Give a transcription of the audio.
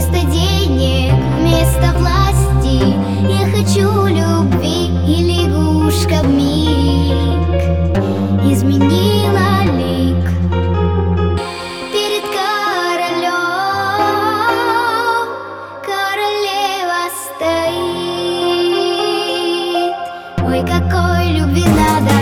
вместо денег, вместо власти. Я хочу любви и лягушка миг. Изменила лик Перед королем. Королева стоит. Ой, какой любви надо.